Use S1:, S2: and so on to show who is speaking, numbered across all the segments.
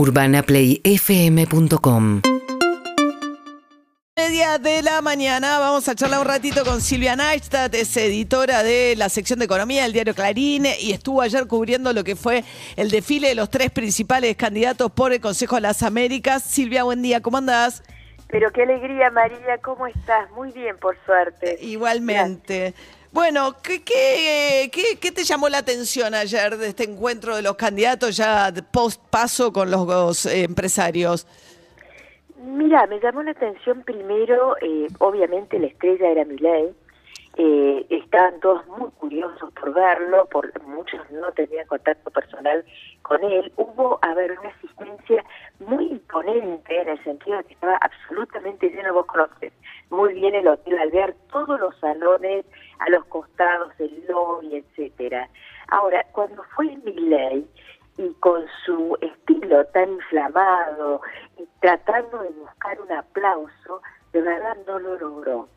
S1: UrbanaPlayFM.com
S2: Media de la mañana vamos a charlar un ratito con Silvia Neistat, es editora de la sección de economía del diario Clarín y estuvo ayer cubriendo lo que fue el desfile de los tres principales candidatos por el Consejo de las Américas. Silvia, buen día, ¿cómo andás?
S3: Pero qué alegría, María, ¿cómo estás? Muy bien, por suerte.
S2: Igualmente. Bueno, ¿qué, qué, qué, qué te llamó la atención ayer de este encuentro de los candidatos ya post paso con los eh, empresarios?
S3: Mira, me llamó la atención primero, eh, obviamente la estrella era Milei, eh, estaban todos muy curiosos por verlo, por muchos no tenían contacto personal con él. Hubo, a ver, una asistencia muy imponente en el sentido de que estaba absolutamente lleno, vos conoces muy bien el hotel al ver todos los salones a los costados, el lobby, etcétera. Ahora, cuando fue Milei, y con su estilo tan inflamado y tratando de buscar un aplauso, de verdad no lo logró.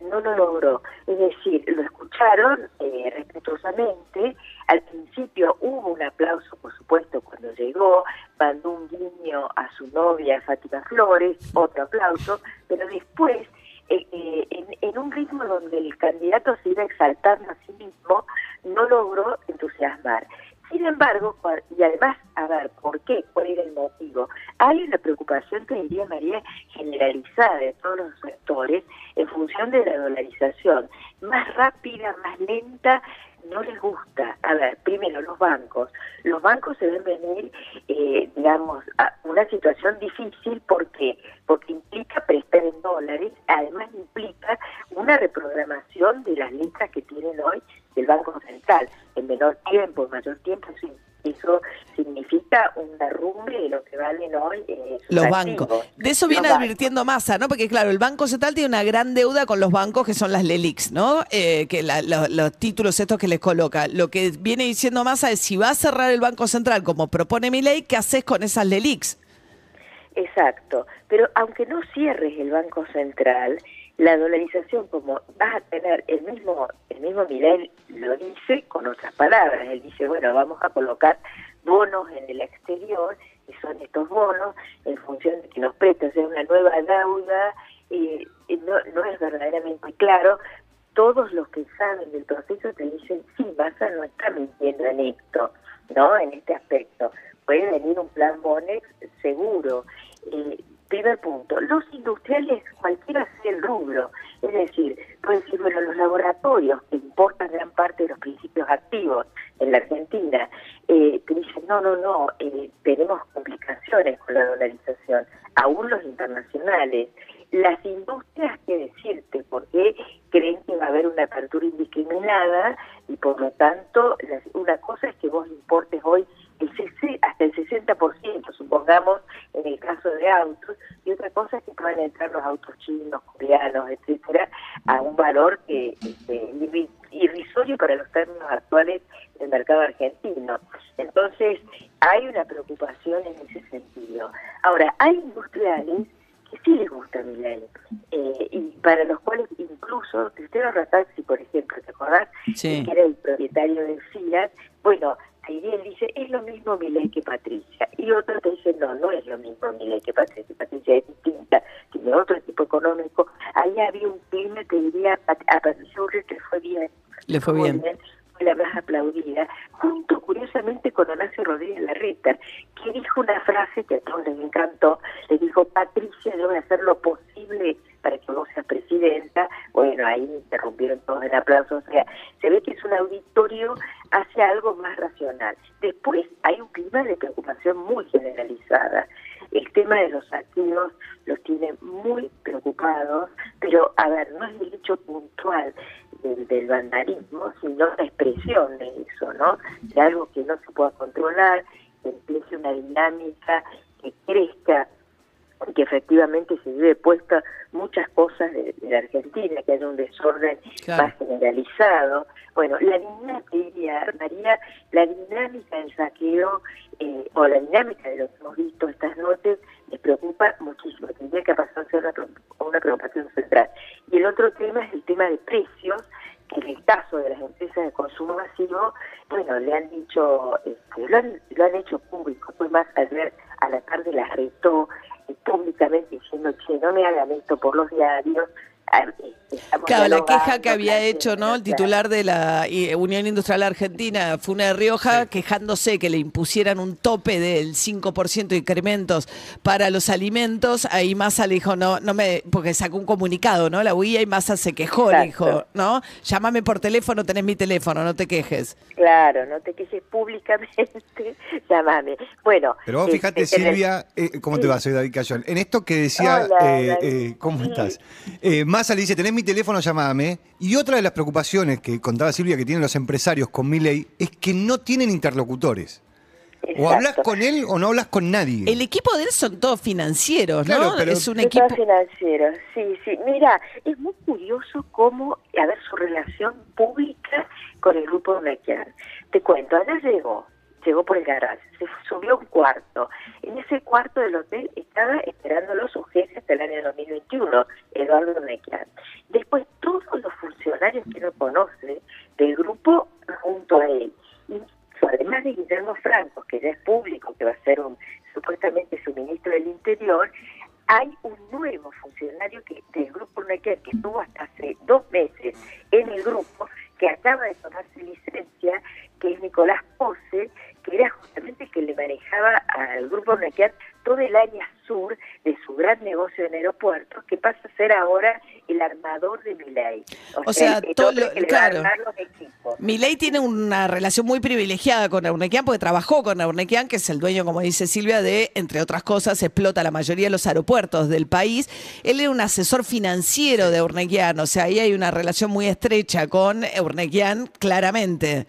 S3: No lo logró. Es decir, lo escucharon eh, respetuosamente. Al principio hubo un aplauso, por supuesto, cuando llegó, mandó un guiño a su novia Fátima Flores, otro aplauso, pero después eh, eh, en, un ritmo donde el candidato se iba exaltando a sí mismo, no logró entusiasmar. Sin embargo, y además, a ver, ¿por qué? ¿Cuál era el motivo? Hay una preocupación, te diría María, generalizada de todos los sectores en función de la dolarización. Más rápida, más lenta, no les gusta. A ver, primero los bancos. Los bancos se ven venir, eh, digamos, a una situación difícil. ¿Por qué? Porque implica prestar en dólares, además implica una reprogramación de las letras que tienen hoy el Banco Central en menor tiempo, en mayor tiempo, eso de lo que valen hoy eh,
S2: los bancos. De eso viene advirtiendo Massa, ¿no? Porque claro, el Banco Central tiene una gran deuda con los bancos que son las LELIX, ¿no? Eh, que los títulos estos que les coloca. Lo que viene diciendo Massa es si va a cerrar el Banco Central como propone mi ley, ¿qué haces con esas LELIX?
S3: Exacto, pero aunque no cierres el Banco Central, la dolarización, como vas a tener el mismo, el mismo Milei lo dice con otras palabras, él dice, bueno, vamos a colocar bonos en el exterior, y son estos bonos, en función de que los prestos sea una nueva deuda, y, no, no es verdaderamente claro, todos los que saben del proceso te dicen, sí, Massa no está mintiendo en esto, ¿no? En este aspecto. Puede venir un plan Bonex seguro. Eh, Primer punto, los industriales, cualquiera sea el rubro, es decir, pueden decir, bueno, los laboratorios que importan gran parte de los principios activos en la Argentina, eh, te dicen, no, no, no, eh, tenemos con la dolarización, aún los internacionales. Las industrias, que decirte, porque creen que va a haber una apertura indiscriminada y por lo tanto, una cosa es que vos importes hoy el hasta el 60%, supongamos, en el caso de autos, y otra cosa es que puedan entrar los autos chinos, coreanos, etcétera, a un valor que este, irrisorio para los términos actuales del mercado argentino. Entonces, hay una preocupación en ese sentido. Ahora, hay industriales que sí les gusta mi ley, eh, y para los cuales incluso Cristiano Rataxi, por ejemplo, ¿te acordás? Que era el propietario de Fiat, bueno, y él dice, es lo mismo mi ley que Patricia. Y otro te dice, no, no es lo mismo mi ley que Patricia. Patricia es distinta, tiene otro tipo económico. Ahí había un clima, te diría, a Patricia Urri que fue bien.
S2: Le fue bien
S3: la más aplaudida, junto curiosamente con Horacio Rodríguez Larreta, que dijo una frase que a todos les encantó, le dijo, Patricia, yo voy a hacer lo posible para que vos seas presidenta. Bueno, ahí O sea, se ve que es un auditorio hacia algo más racional. Después hay un clima de preocupación muy generalizada. El tema de los activos los tiene muy preocupados, pero a ver, no es el hecho puntual del, vandalismo, sino la expresión de eso, ¿no? De algo que no se pueda controlar, que empiece una dinámica que crezca que efectivamente se vive puesta muchas cosas de, la Argentina, que haya un desorden más generalizado. Bueno, la dinámica, María, la dinámica del saqueo eh, o la dinámica de lo que hemos visto estas noches me preocupa muchísimo. Tendría que pasar a una, una preocupación central. Y el otro tema es el tema de precios, que en el caso de las empresas de consumo masivo, bueno, le han dicho, este, lo, han, lo han hecho público, fue más ayer a la tarde las retó públicamente diciendo, che, no me hagan esto por los diarios,
S2: Claro, la queja que había hecho ¿no? el titular de la Unión Industrial Argentina, Fune de Rioja, quejándose que le impusieran un tope del 5% de incrementos para los alimentos. Ahí Massa le dijo, no, no me, porque sacó un comunicado, ¿no? La UIA y Massa se quejó, le dijo, ¿no? Llámame por teléfono, tenés mi teléfono, no te quejes.
S3: Claro, no te quejes públicamente, llámame. Bueno.
S1: Pero vos fíjate, este, Silvia, eh, ¿cómo te va? Soy David Cayón. En esto que decía, eh, eh, ¿cómo estás? Massa le dice, tenés mi teléfono, llamame. Y otra de las preocupaciones que contaba Silvia que tienen los empresarios con mi ley es que no tienen interlocutores. O hablas con él o no hablas con nadie.
S2: El equipo de él son todos financieros, ¿no?
S3: Pero es un equipo financiero. Sí, sí. Mira, es muy curioso cómo, a ver, su relación pública con el grupo Nequian. Te cuento, ayer llegó llegó por el garage, se subió a un cuarto. En ese cuarto del hotel estaba esperándolo su jefe hasta el año 2021, Eduardo Nequian. Después todos los funcionarios que no conoce del grupo junto a él. Además de Guillermo Franco, que ya es público, que va a ser un supuestamente su ministro del Interior, hay un nuevo funcionario que del grupo Nequian que estuvo hasta hace dos meses en el grupo, que acaba de tomarse licencia, que es Nicolás Pose, que era justamente que le manejaba al grupo Nequiat todo el área sur de su gran negocio en aeropuertos, que pasa a ser ahora el armador de Milei.
S2: O, sea, todo claro. Milei tiene una relación muy privilegiada con Urnequian porque trabajó con Urnequian, que es el dueño, como dice Silvia, de, entre otras cosas, explota la mayoría de los aeropuertos del país. Él era un asesor financiero de Urnequian, o sea, ahí hay una relación muy estrecha con Urnequian, claramente.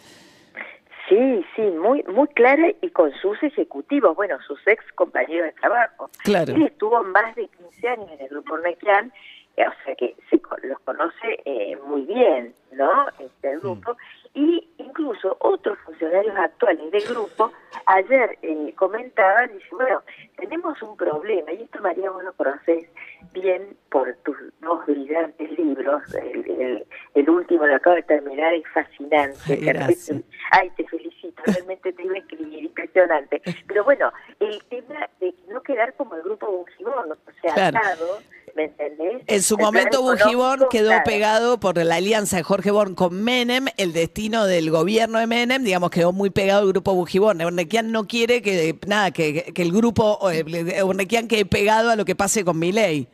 S3: Sí, sí, muy muy clara y con sus ejecutivos, bueno, sus ex compañeros de trabajo.
S2: Claro.
S3: Él estuvo más de 15 años en el grupo Nequian, eh, o sea que se, los conoce eh, muy bien, ¿no? Este mm. Y incluso otros funcionarios actuales del grupo ayer eh, comentaban, dice, bueno, tenemos un problema, y esto María vos lo conocés bien por tus dos brillantes libros, el, el, último lo acabo de terminar, es fascinante. Ay, te felicito, realmente te iba a escribir, impresionante. Pero bueno, el tema de no quedar como el grupo Bungibón, o sea, atado, ¿me entendés?
S2: En su momento Bungibón quedó pegado por la alianza de Jorge Born con Menem, el destino del gobierno de Menem, digamos, quedó muy pegado el grupo Bungibón. Eurnequian no quiere que, nada, que, que el grupo Eurnequian quede pegado a lo que pase con Milei.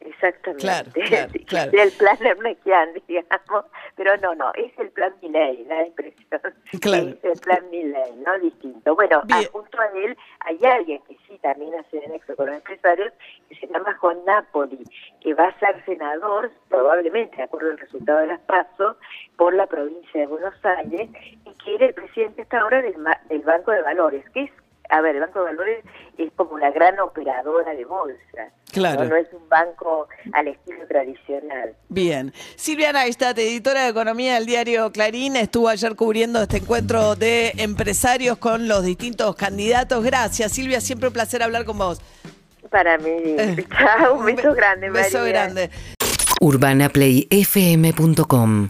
S3: Exactamente.
S2: Claro, claro, claro.
S3: El plan Ernequian, digamos, pero no, no, es el plan Milley, la impresión.
S2: Claro.
S3: Es el plan Milley, no distinto. Bueno, junto a él hay alguien que sí también hace nexo con los empresarios, llama Juan Napoli, que va a ser senador, probablemente, de acuerdo al resultado de las pasos, por la provincia de Buenos Aires, y que era el presidente hasta ahora del, del Banco de Valores, que es a ver, el Banco de Valores es como una gran operadora de bolsa.
S2: Claro.
S3: ¿no? es un banco al estilo tradicional.
S2: Bien. Silvia Neistat, editora de Economía del diario Clarín, estuvo ayer cubriendo este encuentro de empresarios con los distintos candidatos. Gracias, Silvia. Siempre un placer hablar con vos.
S3: Para mí. Eh, Chao, un beso grande,
S2: María. Un beso grande.
S4: UrbanaPlayFM.com